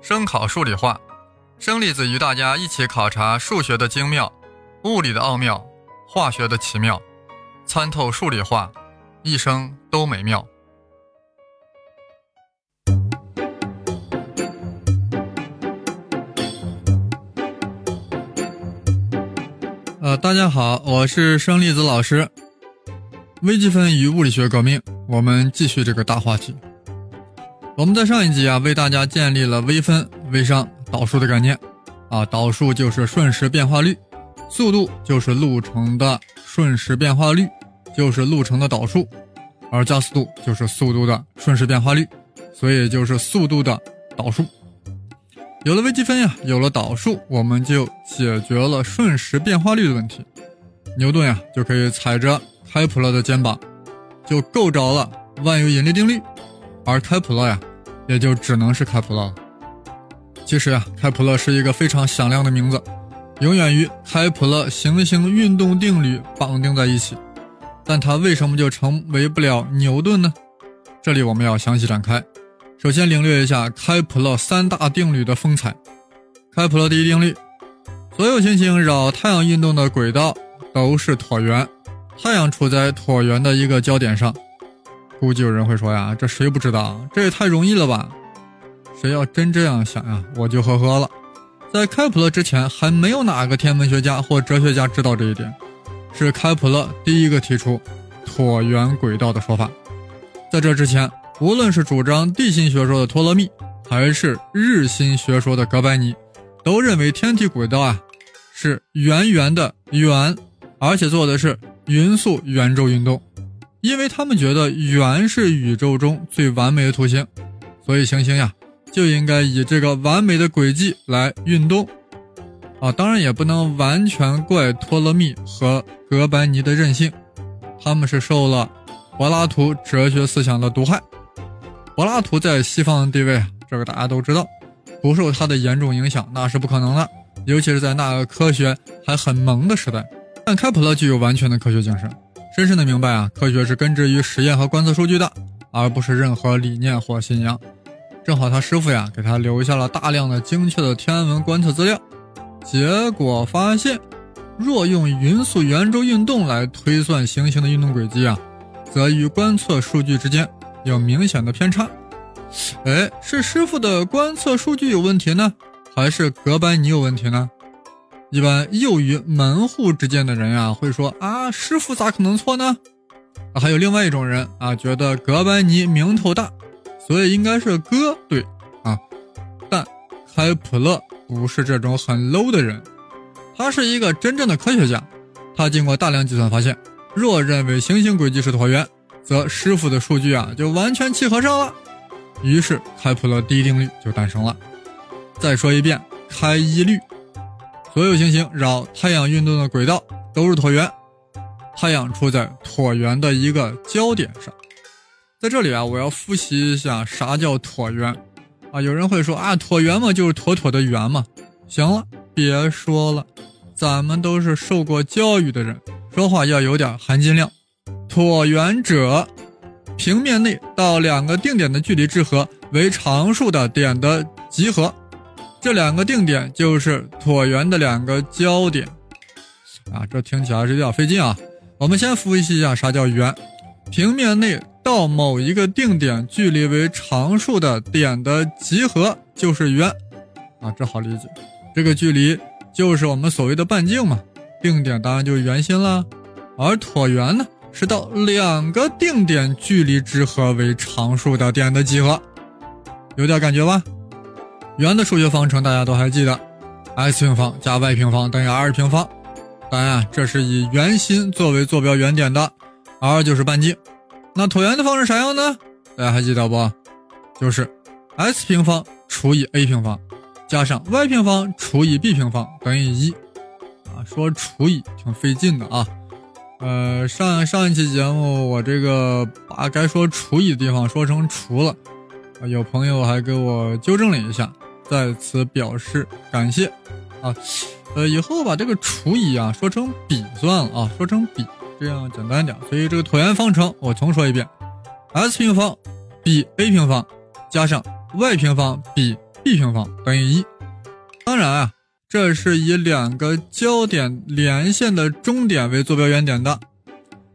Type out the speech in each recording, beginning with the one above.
声考数理化，生粒子与大家一起考察数学的精妙、物理的奥妙、化学的奇妙，参透数理化，一生都美妙。呃，大家好，我是生粒子老师。微积分与物理学革命，我们继续这个大话题。我们在上一集啊，为大家建立了微分、微商、导数的概念。啊，导数就是瞬时变化率，速度就是路程的瞬时变化率，就是路程的导数，而加速度就是速度的瞬时变化率，所以就是速度的导数。有了微积分呀，有了导数，我们就解决了瞬时变化率的问题。牛顿呀，就可以踩着开普勒的肩膀，就够着了万有引力定律，而开普勒呀，也就只能是开普勒了。其实呀，开普勒是一个非常响亮的名字，永远与开普勒行星运动定律绑定在一起。但他为什么就成为不了牛顿呢？这里我们要详细展开。首先领略一下开普勒三大定律的风采。开普勒第一定律：所有行星绕太阳运动的轨道都是椭圆，太阳处在椭圆的一个焦点上。估计有人会说呀，这谁不知道？这也太容易了吧？谁要真这样想呀，我就呵呵了。在开普勒之前，还没有哪个天文学家或哲学家知道这一点，是开普勒第一个提出椭圆轨道的说法。在这之前。无论是主张地心学说的托勒密，还是日心学说的哥白尼，都认为天体轨道啊是圆圆的圆，而且做的是匀速圆周运动，因为他们觉得圆是宇宙中最完美的图形，所以行星呀就应该以这个完美的轨迹来运动。啊，当然也不能完全怪托勒密和哥白尼的任性，他们是受了柏拉图哲学思想的毒害。柏拉图在西方的地位，这个大家都知道，不受他的严重影响那是不可能的，尤其是在那个科学还很萌的时代。但开普勒具有完全的科学精神，深深的明白啊，科学是根植于实验和观测数据的，而不是任何理念或信仰。正好他师傅呀，给他留下了大量的精确的天文观测资料，结果发现，若用匀速圆周运动来推算行星的运动轨迹啊，则与观测数据之间。有明显的偏差，哎，是师傅的观测数据有问题呢，还是哥白尼有问题呢？一般囿于门户之间的人啊，会说啊，师傅咋可能错呢？啊，还有另外一种人啊，觉得哥白尼名头大，所以应该是哥对啊。但开普勒不是这种很 low 的人，他是一个真正的科学家，他经过大量计算发现，若认为行星轨迹是椭圆。则师傅的数据啊就完全契合上了，于是开普勒第一定律就诞生了。再说一遍，开一律：所有行星绕太阳运动的轨道都是椭圆，太阳处在椭圆的一个焦点上。在这里啊，我要复习一下啥叫椭圆啊？有人会说啊，椭圆嘛就是妥妥的圆嘛。行了，别说了，咱们都是受过教育的人，说话要有点含金量。椭圆者，平面内到两个定点的距离之和为常数的点的集合，这两个定点就是椭圆的两个焦点。啊，这听起来是有点费劲啊。我们先复习一下啥叫圆。平面内到某一个定点距离为常数的点的集合就是圆。啊，这好理解。这个距离就是我们所谓的半径嘛。定点当然就是圆心了。而椭圆呢？是到两个定点距离之和为常数的点的集合，有点感觉吧？圆的数学方程大家都还记得，x 平方加 y 平方等于 r 平方。当然，这是以圆心作为坐标原点的，r 就是半径。那椭圆的方程啥样呢？大家还记得不？就是 x 平方除以 a 平方加上 y 平方除以 b 平方等于一。啊，说除以挺费劲的啊。呃，上上一期节目我这个把该说除以的地方说成除了，有朋友还给我纠正了一下，在此表示感谢啊。呃，以后把这个除以啊说成比算了啊，说成比这样简单点。所以这个椭圆方程我重说一遍：x 平方比 a 平方加上 y 平方比 b b 平方等于一。当然啊，这是以两个交点连线的中点为坐标原点的，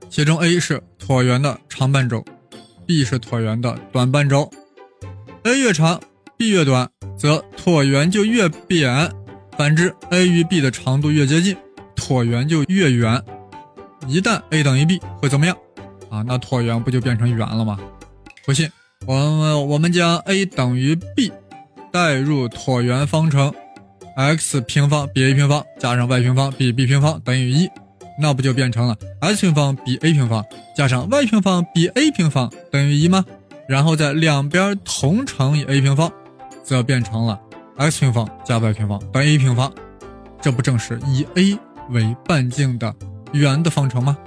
其中 A 是椭圆的长半轴，B 是椭圆的短半轴。A 越长，B 越短，则椭圆就越扁；反之，A 与 B 的长度越接近，椭圆就越圆。一旦 A 等于 B，会怎么样？啊，那椭圆不就变成圆了吗？不信，我们我们将 A 等于 B 代入椭圆方程。x 平方比 a 平方加上 y 平方比 b 平方等于一，那不就变成了 x 平方比 a 平方加上 y 平方比 a 平方等于一吗？然后在两边同乘以 a 平方，则变成了 x 平方加 y 平方等于 a 平方。这不正是以 a 为半径的圆的方程吗？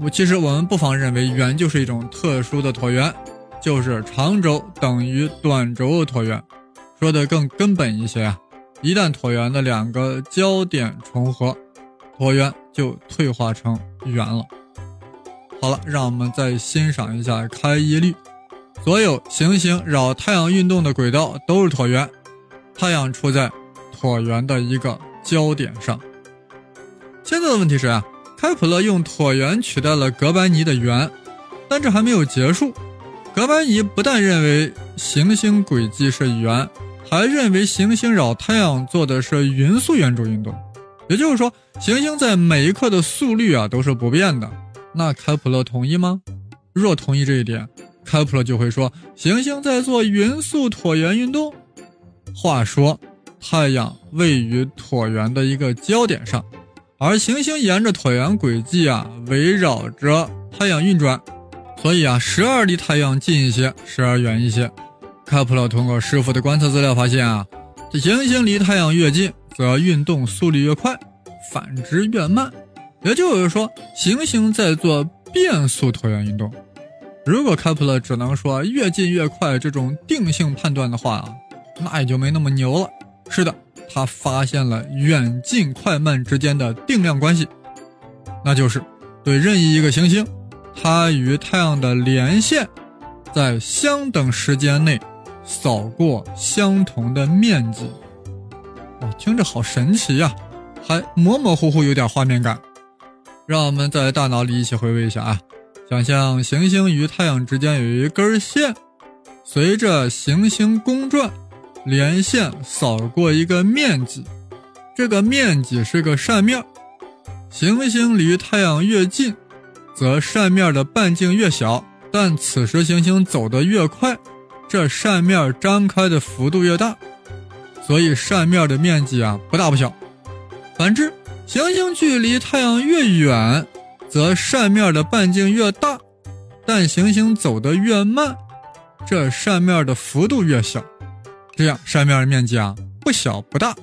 我其实我们不妨认为圆就是一种特殊的椭圆，就是长轴等于短轴的椭圆。说的更根本一些啊。一旦椭圆的两个交点重合，椭圆就退化成圆了。好了，让我们再欣赏一下开一律：所有行星绕太阳运动的轨道都是椭圆，太阳处在椭圆的一个焦点上。现在的问题是啊，开普勒用椭圆取代了哥白尼的圆，但这还没有结束。哥白尼不但认为行星轨迹是圆。还认为行星绕太阳做的是匀速圆周运动，也就是说，行星在每一刻的速率啊都是不变的。那开普勒同意吗？若同意这一点，开普勒就会说行星在做匀速椭圆运动。话说，太阳位于椭圆的一个焦点上，而行星沿着椭圆轨迹啊围绕着太阳运转，所以啊，时而离太阳近一些，时而远一些。开普勒通过师傅的观测资料发现啊，这行星离太阳越近，则运动速率越快；反之越慢。也就是说，行星在做变速椭圆运动。如果开普勒只能说越近越快这种定性判断的话啊，那也就没那么牛了。是的，他发现了远近快慢之间的定量关系，那就是对任意一个行星，它与太阳的连线在相等时间内。扫过相同的面积，哦，听着好神奇呀，还模模糊糊有点画面感。让我们在大脑里一起回味一下啊，想象行星与太阳之间有一根线，随着行星公转，连线扫过一个面积，这个面积是个扇面。行星离太阳越近，则扇面的半径越小，但此时行星走得越快。这扇面张开的幅度越大，所以扇面的面积啊不大不小。反之，行星距离太阳越远，则扇面的半径越大，但行星走得越慢，这扇面的幅度越小。这样扇面的面积啊不小不大。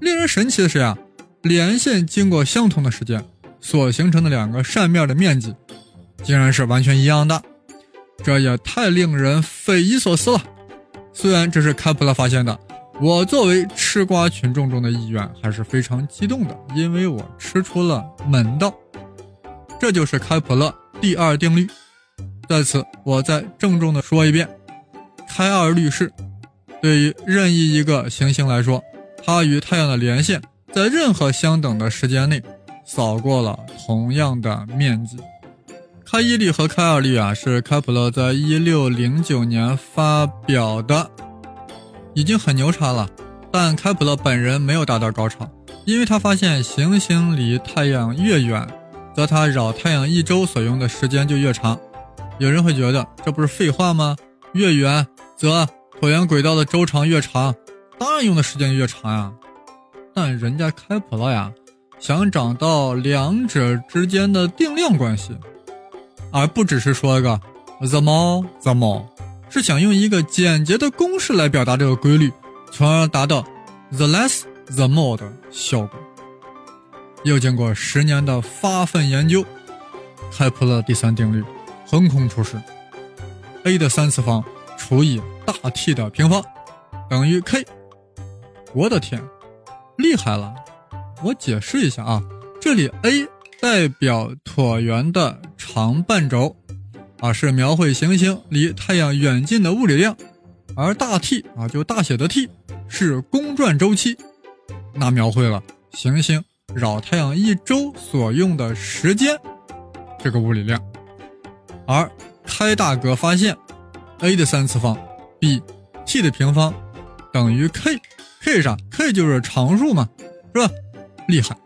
令人神奇的是呀，连线经过相同的时间所形成的两个扇面的面积，竟然是完全一样的。这也太令人匪夷所思了。虽然这是开普勒发现的，我作为吃瓜群众中的一员，还是非常激动的，因为我吃出了门道。这就是开普勒第二定律。在此，我再郑重地说一遍：开二律是，对于任意一个行星来说，它与太阳的连线在任何相等的时间内，扫过了同样的面积。开一律和开二律啊，是开普勒在一六零九年发表的，已经很牛叉了。但开普勒本人没有达到高潮，因为他发现行星离太阳越远，则它绕太阳一周所用的时间就越长。有人会觉得这不是废话吗？越远则椭圆轨道的周长越长，当然用的时间越长呀。但人家开普勒呀，想找到两者之间的定量关系。而不只是说一个 the more the more，是想用一个简洁的公式来表达这个规律，从而达到 the less the more 的效果。又经过十年的发奋研究，开普勒第三定律横空出世：a 的三次方除以大 T 的平方等于 k。我的天，厉害了！我解释一下啊，这里 a 代表椭圆的。长半轴，啊，是描绘行星离太阳远近的物理量，而大 T 啊，就大写的 T 是公转周期，那描绘了行星绕太阳一周所用的时间这个物理量。而开大哥发现 a 的三次方比 t 的平方等于 k，k 啥？k 就是常数嘛，是吧？厉害！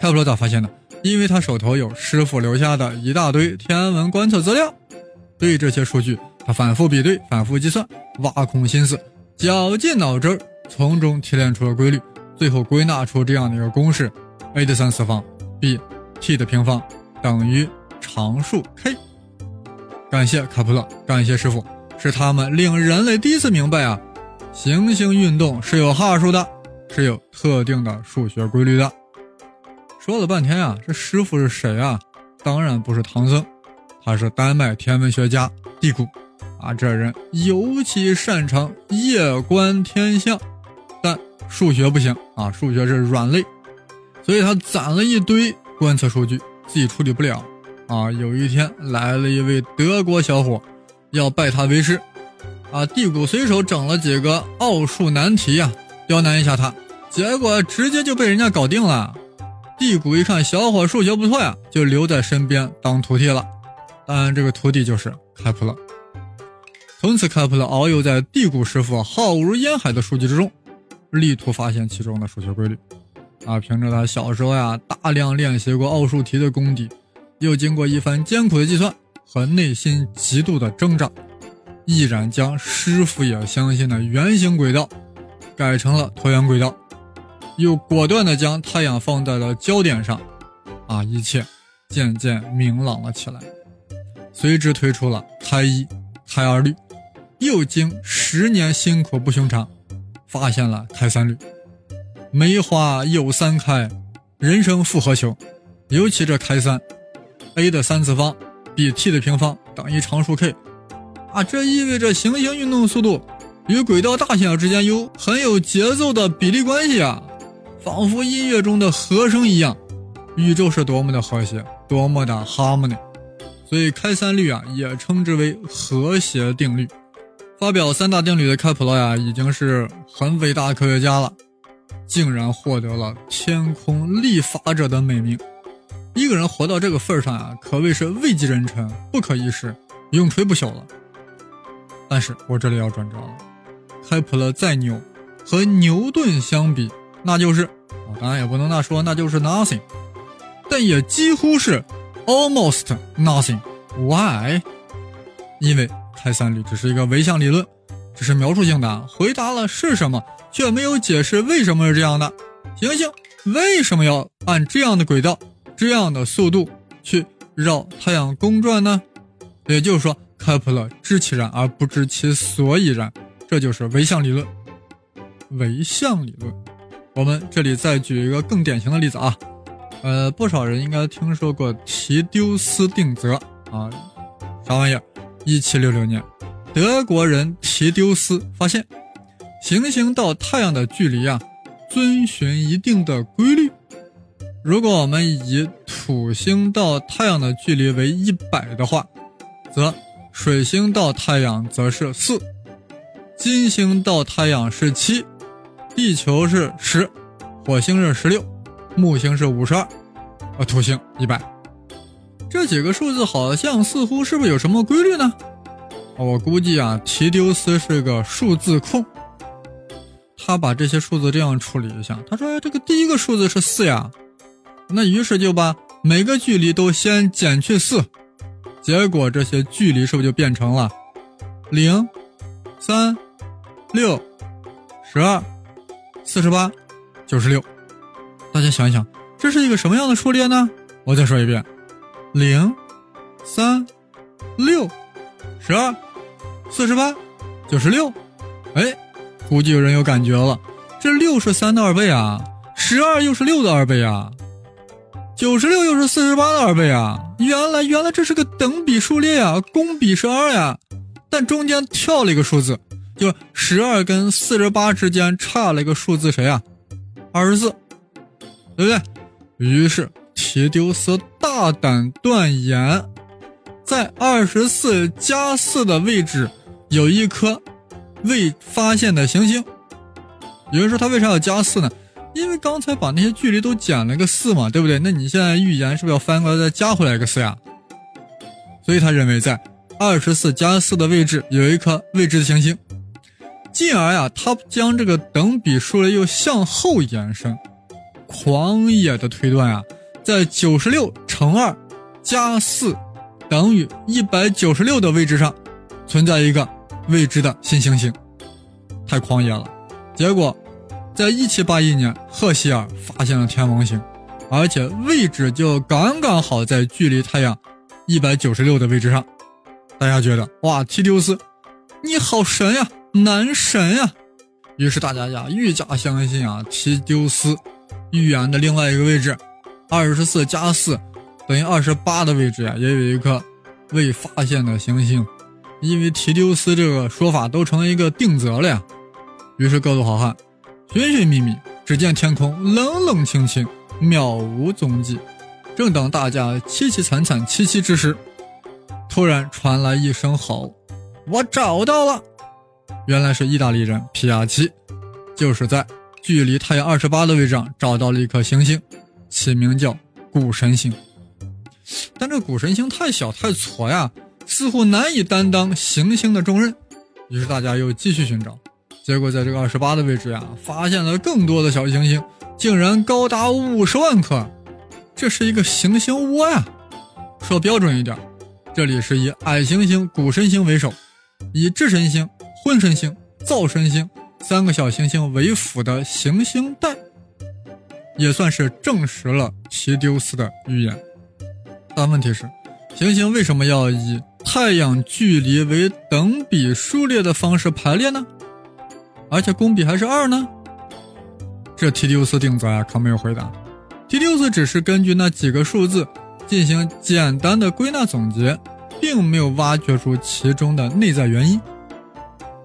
开普勒咋发现的？因为他手头有师傅留下的一大堆天文观测资料，对这些数据，他反复比对、反复计算，挖空心思，绞尽脑汁，从中提炼出了规律，最后归纳出这样的一个公式：a 的三次方，b，t 的平方等于常数 k。感谢卡普勒，感谢师傅，是他们令人类第一次明白啊，行星运动是有哈数的，是有特定的数学规律的。说了半天啊，这师傅是谁啊？当然不是唐僧，他是丹麦天文学家蒂谷。啊，这人尤其擅长夜观天象，但数学不行啊，数学是软肋，所以他攒了一堆观测数据，自己处理不了。啊，有一天来了一位德国小伙，要拜他为师。啊，地谷随手整了几个奥数难题呀，刁难一下他，结果直接就被人家搞定了。地谷一看小伙数学不错呀，就留在身边当徒弟了。当然，这个徒弟就是开普勒。从此，开普勒遨游在地谷师傅浩如烟海的数据之中，力图发现其中的数学规律。啊，凭着他小时候呀大量练习过奥数题的功底，又经过一番艰苦的计算和内心极度的挣扎，毅然将师傅也相信的圆形轨道改成了椭圆轨道。又果断地将太阳放在了焦点上，啊，一切渐渐明朗了起来。随之推出了胎一、胎二律，又经十年辛苦不寻常，发现了开三律。梅花又三开，人生复何求？尤其这开三，a 的三次方比 t 的平方等于常数 k，啊，这意味着行星运动速度与轨道大小之间有很有节奏的比例关系啊。仿佛音乐中的和声一样，宇宙是多么的和谐，多么的 harmony。所以开三律啊，也称之为和谐定律。发表三大定律的开普勒呀，已经是很伟大的科学家了，竟然获得了天空立法者的美名。一个人活到这个份上啊，可谓是位极人臣，不可一世，永垂不朽了。但是我这里要转折了，开普勒再牛，和牛顿相比。那就是，当然也不能那说，那就是 nothing，但也几乎是 almost nothing。Why？因为开三律只是一个唯象理论，只是描述性的，回答了是什么，却没有解释为什么是这样的。行星为什么要按这样的轨道、这样的速度去绕太阳公转呢？也就是说，开普勒知其然而不知其所以然，这就是唯象理论。唯象理论。我们这里再举一个更典型的例子啊，呃，不少人应该听说过提丢斯定则啊，啥玩意儿？一七六六年，德国人提丢斯发现，行星到太阳的距离啊，遵循一定的规律。如果我们以土星到太阳的距离为一百的话，则水星到太阳则是四，金星到太阳是七。地球是十，火星是十六，木星是五十二，啊，土星一百。这几个数字好像似乎是不是有什么规律呢？我估计啊，提丢斯是个数字控，他把这些数字这样处理一下。他说这个第一个数字是四呀，那于是就把每个距离都先减去四，结果这些距离是不是就变成了零、三、六、十二？四十八，九十六，大家想一想，这是一个什么样的数列呢？我再说一遍：零、三、六、十二、四十八、九十六。哎，估计有人有感觉了，这六是三的二倍啊，十二又是六的二倍啊，九十六又是四十八的二倍啊。原来，原来这是个等比数列呀，公比是二呀，但中间跳了一个数字。就十二跟四十八之间差了一个数字，谁啊？二十四，对不对？于是提丢斯大胆断言，在二十四加四的位置有一颗未发现的行星。有人说他为啥要加四呢？因为刚才把那些距离都减了个四嘛，对不对？那你现在预言是不是要翻过来再加回来一个四呀？所以他认为在二十四加四的位置有一颗未知的行星，进而呀，他将这个等比数列又向后延伸，狂野的推断呀，在九十六乘二加四等于一百九十六的位置上存在一个未知的新行星，太狂野了。结果。在一七八一年，赫歇尔发现了天王星，而且位置就刚刚好在距离太阳一百九十六的位置上。大家觉得哇，提丢斯，你好神呀，男神呀！于是大家呀愈加相信啊，提丢斯预言的另外一个位置，二十四加四等于二十八的位置呀，也有一颗未发现的行星。因为提丢斯这个说法都成了一个定则了呀。于是各路好汉。寻寻觅觅，只见天空冷冷清清，渺无踪迹。正当大家凄凄惨惨戚戚之时，突然传来一声吼：“我找到了！”原来是意大利人皮亚奇，就是在距离太阳二十八的位置上找到了一颗行星，起名叫谷神星。但这谷神星太小太矬呀，似乎难以担当行星的重任。于是大家又继续寻找。结果在这个二十八的位置呀，发现了更多的小行星，竟然高达五十万颗，这是一个行星窝呀！说标准一点，这里是以矮行星谷神星为首，以智神星、混神星、灶神星三个小行星为辅的行星带，也算是证实了提丢斯的预言。但问题是，行星为什么要以太阳距离为等比数列的方式排列呢？而且公比还是二呢？这提丢斯定则啊，可没有回答。提丢斯只是根据那几个数字进行简单的归纳总结，并没有挖掘出其中的内在原因。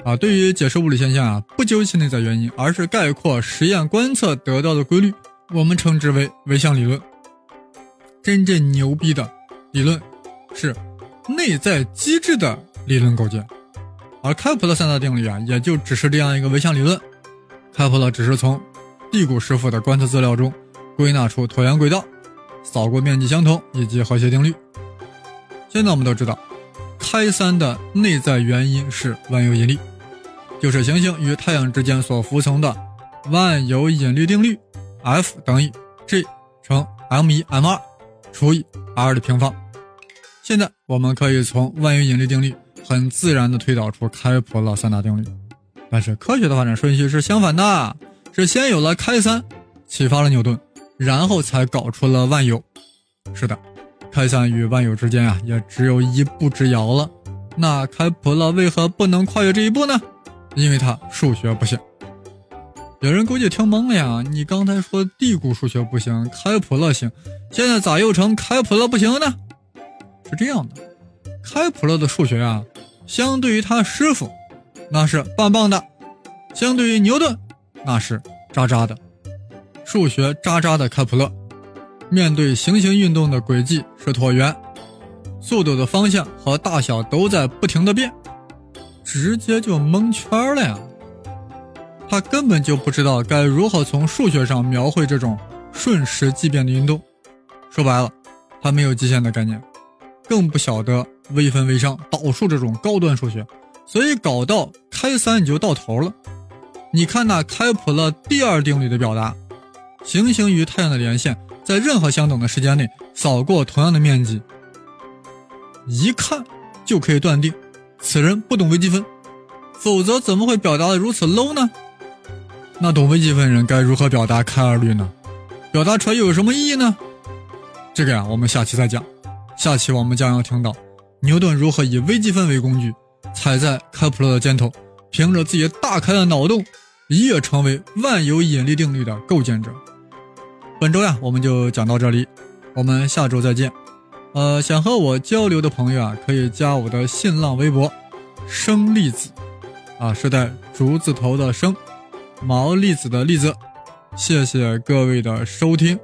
啊，对于解释物理现象啊，不究其内在原因，而是概括实验观测得到的规律，我们称之为唯象理论。真正牛逼的理论是内在机制的理论构建。而开普勒三大定律啊，也就只是这样一个唯象理论。开普勒只是从地谷师傅的观测资料中归纳出椭圆轨道、扫过面积相同以及和谐定律。现在我们都知道，开三的内在原因是万有引力，就是行星与太阳之间所服从的万有引力定律，F 等于 G 乘 m 一 m 二除以 r 的平方。现在我们可以从万有引力定律。很自然地推导出开普勒三大定律，但是科学的发展顺序是相反的，是先有了开三，启发了牛顿，然后才搞出了万有。是的，开三与万有之间啊，也只有一步之遥了。那开普勒为何不能跨越这一步呢？因为他数学不行。有人估计听懵了呀，你刚才说地谷数学不行，开普勒行，现在咋又成开普勒不行呢？是这样的，开普勒的数学啊。相对于他师傅，那是棒棒的；相对于牛顿，那是渣渣的。数学渣渣的开普勒，面对行星运动的轨迹是椭圆，速度的方向和大小都在不停的变，直接就蒙圈了呀！他根本就不知道该如何从数学上描绘这种瞬时即变的运动。说白了，他没有极限的概念。更不晓得微分、微商、导数这种高端数学，所以搞到开三你就到头了。你看那开普勒第二定律的表达：行星与太阳的连线在任何相等的时间内扫过同样的面积，一看就可以断定此人不懂微积分，否则怎么会表达的如此 low 呢？那懂微积分人该如何表达开二律呢？表达出来又有什么意义呢？这个呀，我们下期再讲。下期我们将要听到牛顿如何以微积分为工具，踩在开普勒的肩头，凭着自己大开的脑洞，一跃成为万有引力定律的构建者。本周呀，我们就讲到这里，我们下周再见。呃，想和我交流的朋友啊，可以加我的新浪微博“生粒子”，啊，是带竹字头的生，毛栗子的栗子。谢谢各位的收听。